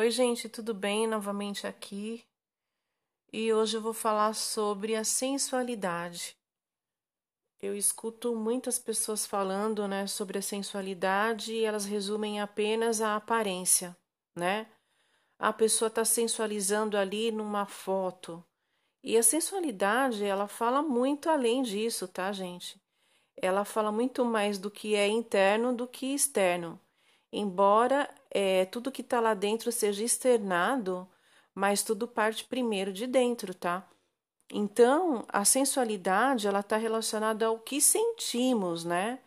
Oi, gente, tudo bem? Novamente aqui. E hoje eu vou falar sobre a sensualidade. Eu escuto muitas pessoas falando, né, sobre a sensualidade e elas resumem apenas a aparência, né? A pessoa está sensualizando ali numa foto. E a sensualidade, ela fala muito além disso, tá, gente? Ela fala muito mais do que é interno do que externo embora é, tudo que está lá dentro seja externado, mas tudo parte primeiro de dentro, tá? Então, a sensualidade ela está relacionada ao que sentimos, né?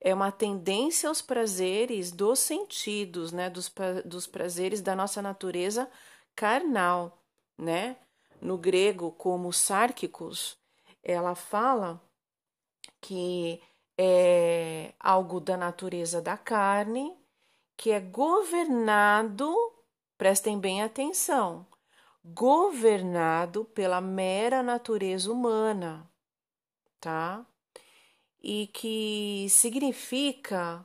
É uma tendência aos prazeres dos sentidos, né? Dos, dos prazeres da nossa natureza carnal, né? No grego, como sárquicos, ela fala que é algo da natureza da carne, que é governado, prestem bem atenção, governado pela mera natureza humana, tá? E que significa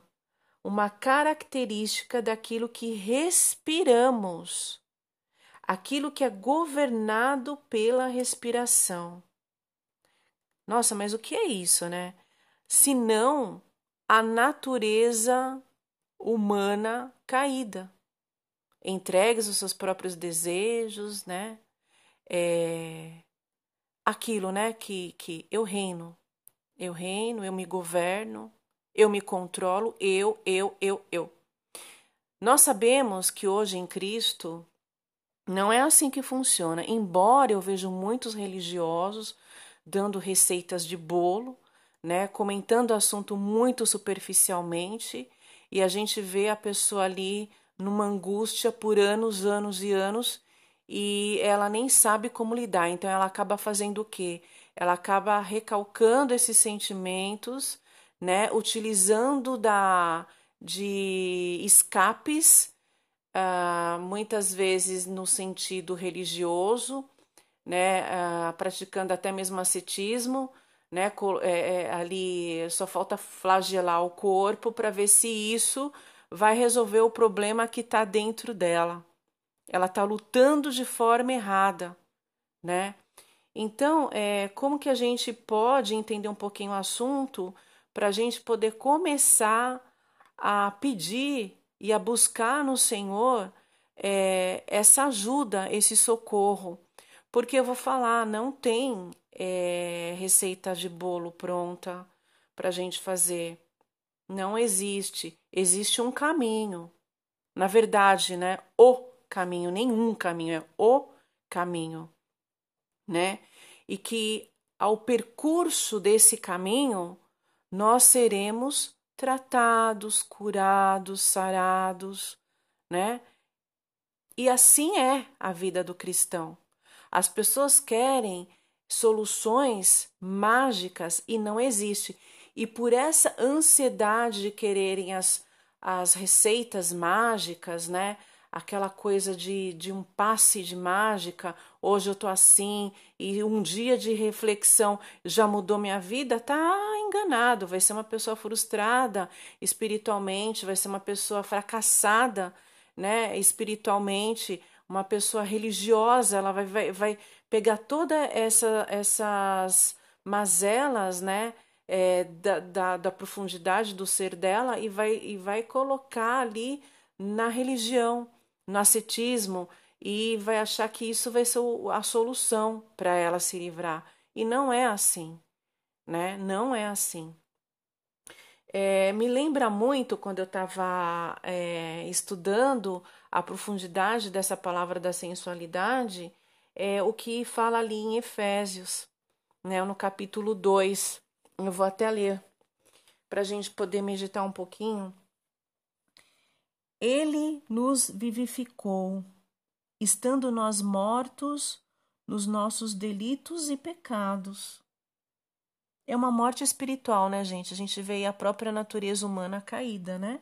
uma característica daquilo que respiramos, aquilo que é governado pela respiração. Nossa, mas o que é isso, né? Se não a natureza humana caída, entregues aos seus próprios desejos, né? É, aquilo, né? Que, que eu reino, eu reino, eu me governo, eu me controlo, eu, eu, eu, eu. Nós sabemos que hoje em Cristo não é assim que funciona, embora eu vejo muitos religiosos dando receitas de bolo, né, comentando o assunto muito superficialmente e a gente vê a pessoa ali numa angústia por anos, anos e anos e ela nem sabe como lidar. Então ela acaba fazendo o quê? Ela acaba recalcando esses sentimentos, né? Utilizando da de escapes, uh, muitas vezes no sentido religioso, né? Uh, praticando até mesmo ascetismo, né? É, é, ali só falta flagelar o corpo para ver se isso vai resolver o problema que está dentro dela. Ela está lutando de forma errada, né? Então, é, como que a gente pode entender um pouquinho o assunto para a gente poder começar a pedir e a buscar no Senhor é, essa ajuda, esse socorro? Porque eu vou falar, não tem é, receita de bolo pronta para a gente fazer. Não existe. Existe um caminho. Na verdade, né? O caminho, nenhum caminho, é o caminho, né? E que ao percurso desse caminho nós seremos tratados, curados, sarados, né? E assim é a vida do cristão. As pessoas querem soluções mágicas e não existe. E por essa ansiedade de quererem as, as receitas mágicas, né? Aquela coisa de, de um passe de mágica, hoje eu tô assim, e um dia de reflexão já mudou minha vida, tá enganado, vai ser uma pessoa frustrada espiritualmente, vai ser uma pessoa fracassada, né, espiritualmente, uma pessoa religiosa, ela vai, vai, vai pegar toda essa, essas mazelas, né, é, da, da, da, profundidade do ser dela e vai, e vai colocar ali na religião, no ascetismo, e vai achar que isso vai ser a solução para ela se livrar. E não é assim, né? Não é assim. É, me lembra muito quando eu estava é, estudando a profundidade dessa palavra da sensualidade, é o que fala ali em Efésios, né, no capítulo 2. Eu vou até ler para a gente poder meditar um pouquinho. Ele nos vivificou, estando nós mortos nos nossos delitos e pecados é uma morte espiritual, né, gente? A gente vê a própria natureza humana caída, né?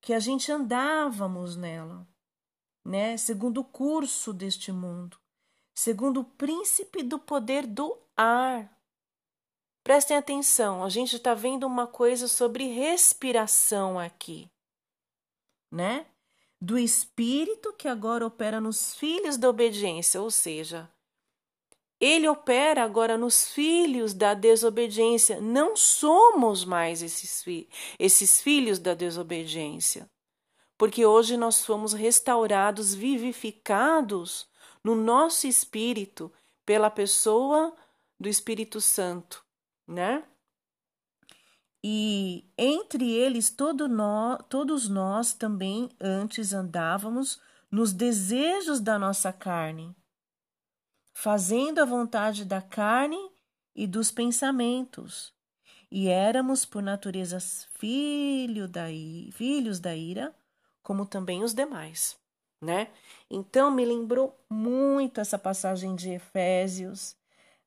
Que a gente andávamos nela, né? Segundo o curso deste mundo, segundo o príncipe do poder do ar. Prestem atenção, a gente está vendo uma coisa sobre respiração aqui, né? do Espírito que agora opera nos filhos da obediência, ou seja, ele opera agora nos filhos da desobediência. Não somos mais esses, fi esses filhos da desobediência. Porque hoje nós fomos restaurados, vivificados no nosso espírito pela pessoa do Espírito Santo, né? E entre eles todo nós, todos nós também antes andávamos nos desejos da nossa carne fazendo a vontade da carne e dos pensamentos. E éramos, por natureza, filho da, filhos da ira, como também os demais, né? Então me lembrou muito essa passagem de Efésios,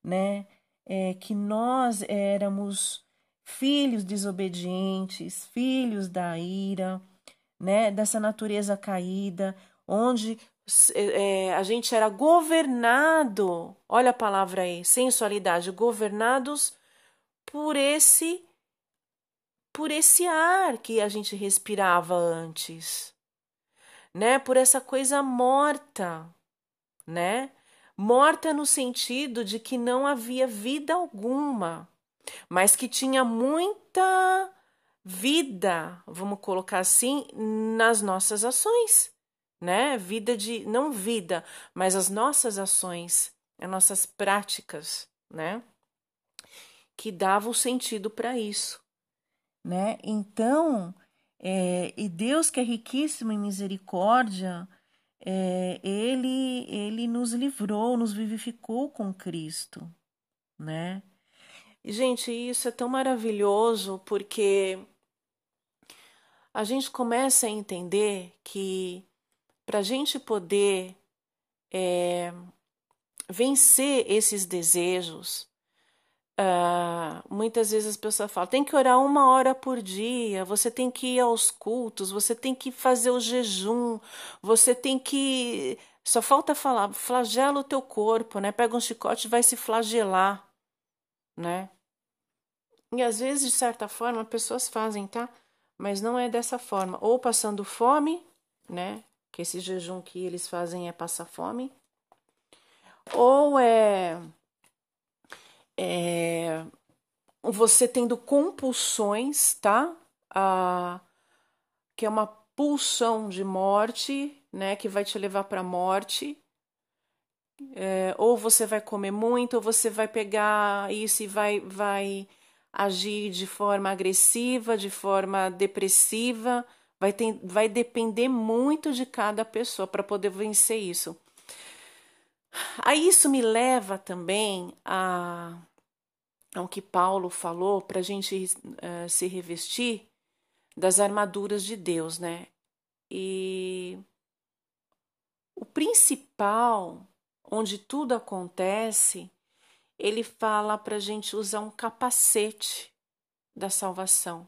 né? É, que nós éramos filhos desobedientes, filhos da ira, né? Dessa natureza caída, onde é, a gente era governado, olha a palavra aí, sensualidade, governados por esse por esse ar que a gente respirava antes, né? Por essa coisa morta, né? Morta no sentido de que não havia vida alguma, mas que tinha muita vida, vamos colocar assim, nas nossas ações né? Vida de não vida, mas as nossas ações, as nossas práticas, né? Que davam sentido para isso, né? Então, é, e Deus que é riquíssimo em misericórdia, é, ele ele nos livrou, nos vivificou com Cristo, né? Gente, isso é tão maravilhoso porque a gente começa a entender que para a gente poder é, vencer esses desejos, uh, muitas vezes as pessoas falam: tem que orar uma hora por dia, você tem que ir aos cultos, você tem que fazer o jejum, você tem que. Só falta falar, flagela o teu corpo, né? Pega um chicote e vai se flagelar, né? E às vezes, de certa forma, pessoas fazem, tá? Mas não é dessa forma. Ou passando fome, né? Que esse jejum que eles fazem é passar fome, ou é, é você tendo compulsões, tá? Ah, que é uma pulsão de morte, né? Que vai te levar para a morte. É, ou você vai comer muito, ou você vai pegar isso e vai, vai agir de forma agressiva, de forma depressiva, Vai, ter, vai depender muito de cada pessoa para poder vencer isso. Aí isso me leva também a ao que Paulo falou para a gente uh, se revestir das armaduras de Deus, né? E o principal, onde tudo acontece, ele fala para a gente usar um capacete da salvação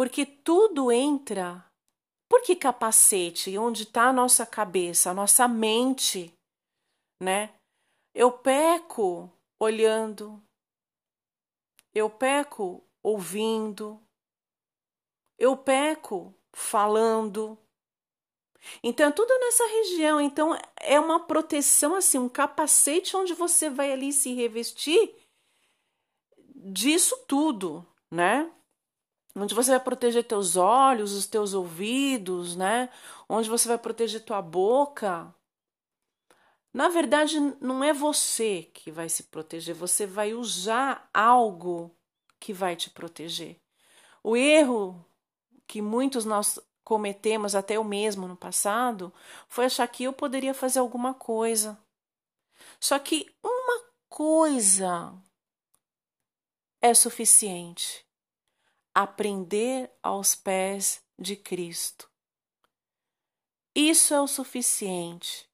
porque tudo entra. Por que capacete? Onde está a nossa cabeça, a nossa mente, né? Eu peco olhando, eu peco ouvindo, eu peco falando. Então, é tudo nessa região. Então, é uma proteção, assim, um capacete onde você vai ali se revestir disso tudo, né? Onde você vai proteger teus olhos, os teus ouvidos, né? Onde você vai proteger tua boca. Na verdade, não é você que vai se proteger, você vai usar algo que vai te proteger. O erro que muitos nós cometemos, até eu mesmo no passado, foi achar que eu poderia fazer alguma coisa. Só que uma coisa é suficiente aprender aos pés de Cristo. Isso é o suficiente.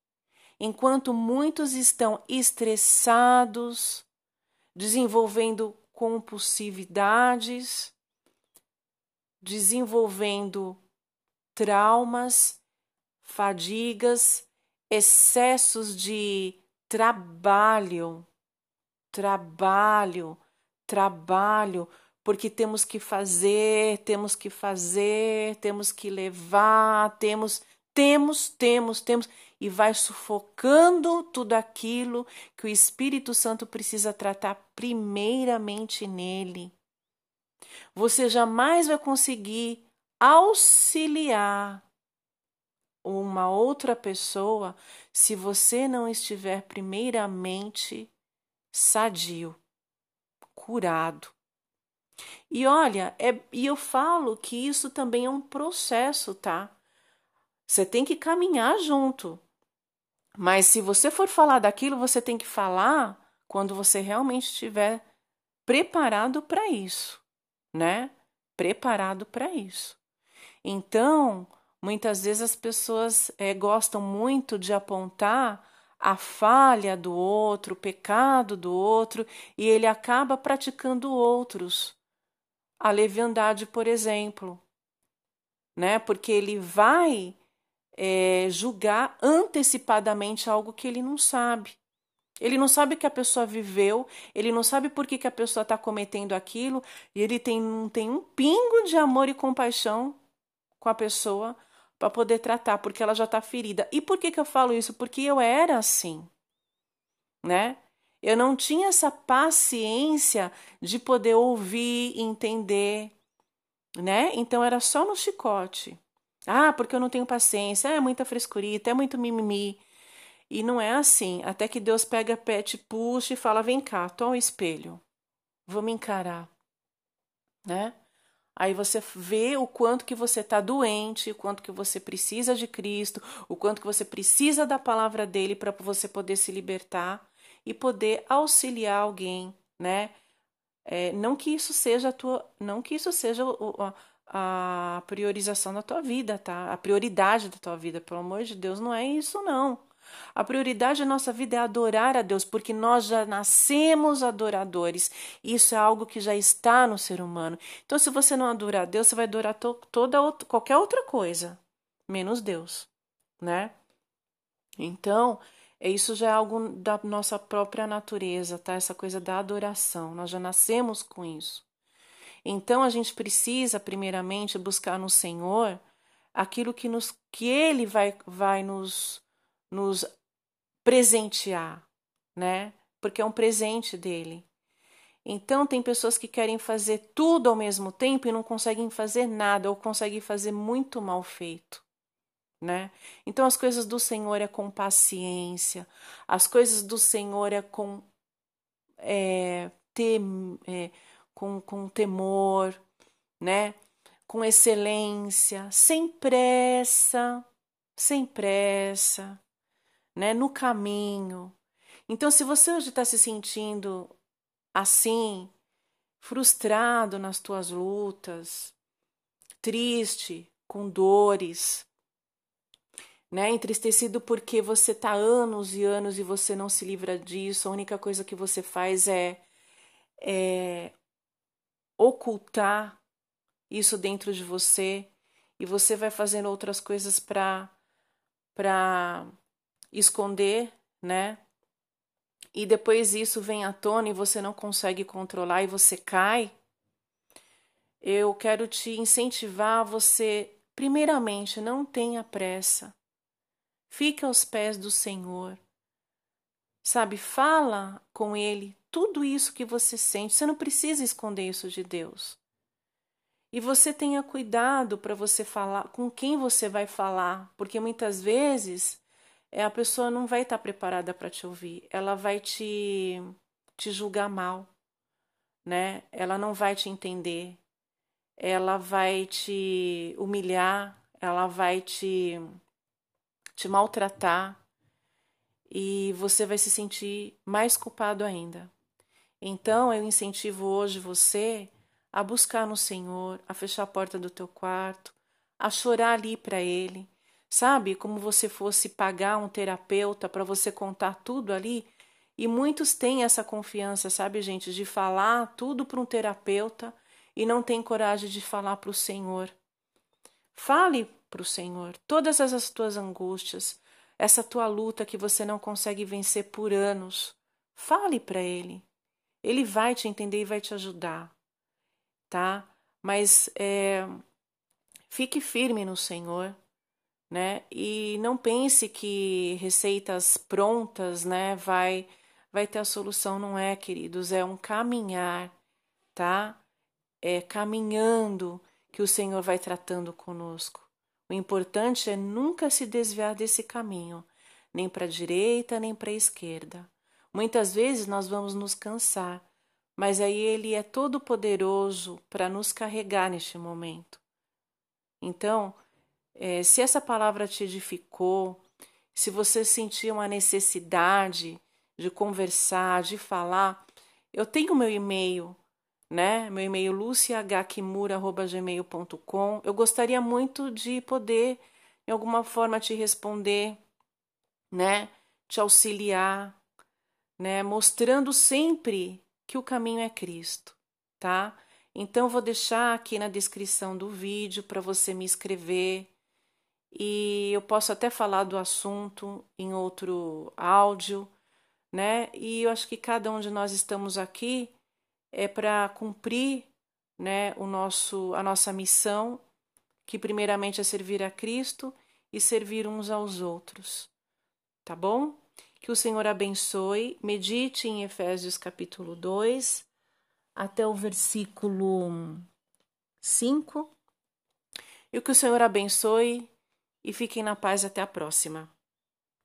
Enquanto muitos estão estressados, desenvolvendo compulsividades, desenvolvendo traumas, fadigas, excessos de trabalho, trabalho, trabalho, porque temos que fazer, temos que fazer, temos que levar, temos, temos, temos, temos, e vai sufocando tudo aquilo que o Espírito Santo precisa tratar primeiramente nele. Você jamais vai conseguir auxiliar uma outra pessoa se você não estiver primeiramente sadio, curado. E olha, é, e eu falo que isso também é um processo, tá? Você tem que caminhar junto. Mas se você for falar daquilo, você tem que falar quando você realmente estiver preparado para isso, né? Preparado para isso. Então, muitas vezes as pessoas é, gostam muito de apontar a falha do outro, o pecado do outro, e ele acaba praticando outros a leviandade, por exemplo, né? Porque ele vai é, julgar antecipadamente algo que ele não sabe. Ele não sabe que a pessoa viveu, ele não sabe por que, que a pessoa está cometendo aquilo, e ele tem, não tem um pingo de amor e compaixão com a pessoa para poder tratar, porque ela já está ferida. E por que, que eu falo isso? Porque eu era assim, né? Eu não tinha essa paciência de poder ouvir, entender, né? Então era só no chicote. Ah, porque eu não tenho paciência, é muita frescurita, é muito mimimi. E não é assim. Até que Deus pega, pet, puxa e fala: vem cá, tô ao espelho, vou me encarar, né? Aí você vê o quanto que você está doente, o quanto que você precisa de Cristo, o quanto que você precisa da palavra dele para você poder se libertar e poder auxiliar alguém, né? É, não que isso seja a tua, não que isso seja a, a priorização da tua vida, tá? A prioridade da tua vida, pelo amor de Deus, não é isso não. A prioridade da nossa vida é adorar a Deus, porque nós já nascemos adoradores. Isso é algo que já está no ser humano. Então, se você não adorar a Deus, você vai adorar to toda outra, qualquer outra coisa, menos Deus, né? Então, isso já é algo da nossa própria natureza, tá? Essa coisa da adoração. Nós já nascemos com isso. Então a gente precisa primeiramente buscar no Senhor aquilo que nos que ele vai vai nos nos presentear, né? Porque é um presente dele. Então tem pessoas que querem fazer tudo ao mesmo tempo e não conseguem fazer nada ou conseguem fazer muito mal feito né? Então as coisas do Senhor é com paciência, as coisas do Senhor é com é, tem, é, com, com temor, né? Com excelência, sem pressa, sem pressa, né? No caminho. Então, se você hoje está se sentindo assim, frustrado nas tuas lutas, triste, com dores, né? Entristecido porque você tá anos e anos e você não se livra disso. A única coisa que você faz é, é ocultar isso dentro de você e você vai fazendo outras coisas para para esconder, né? E depois isso vem à tona e você não consegue controlar e você cai. Eu quero te incentivar a você, primeiramente, não tenha pressa. Fica aos pés do Senhor. Sabe, fala com Ele tudo isso que você sente. Você não precisa esconder isso de Deus. E você tenha cuidado para você falar com quem você vai falar, porque muitas vezes é, a pessoa não vai estar preparada para te ouvir. Ela vai te, te julgar mal, né? Ela não vai te entender. Ela vai te humilhar. Ela vai te te maltratar e você vai se sentir mais culpado ainda. Então eu incentivo hoje você a buscar no Senhor, a fechar a porta do teu quarto, a chorar ali para Ele, sabe? Como você fosse pagar um terapeuta para você contar tudo ali. E muitos têm essa confiança, sabe, gente, de falar tudo para um terapeuta e não tem coragem de falar para o Senhor. Fale para o Senhor todas essas tuas angústias, essa tua luta que você não consegue vencer por anos. Fale para Ele. Ele vai te entender e vai te ajudar. tá? Mas é, fique firme no Senhor, né? E não pense que receitas prontas, né, vai vai ter a solução, não é, queridos, é um caminhar, tá? É caminhando que o Senhor vai tratando conosco. O importante é nunca se desviar desse caminho, nem para a direita, nem para a esquerda. Muitas vezes nós vamos nos cansar, mas aí Ele é todo poderoso para nos carregar neste momento. Então, é, se essa palavra te edificou, se você sentir uma necessidade de conversar, de falar, eu tenho meu e-mail, né? Meu e-mail luciahkimura.gmail.com. Eu gostaria muito de poder, de alguma forma, te responder, né? Te auxiliar, né? Mostrando sempre que o caminho é Cristo, tá? Então, vou deixar aqui na descrição do vídeo para você me escrever e eu posso até falar do assunto em outro áudio, né? E eu acho que cada um de nós estamos aqui é para cumprir, né, o nosso a nossa missão, que primeiramente é servir a Cristo e servir uns aos outros. Tá bom? Que o Senhor abençoe. Medite em Efésios capítulo 2 até o versículo 5. E que o Senhor abençoe e fiquem na paz até a próxima.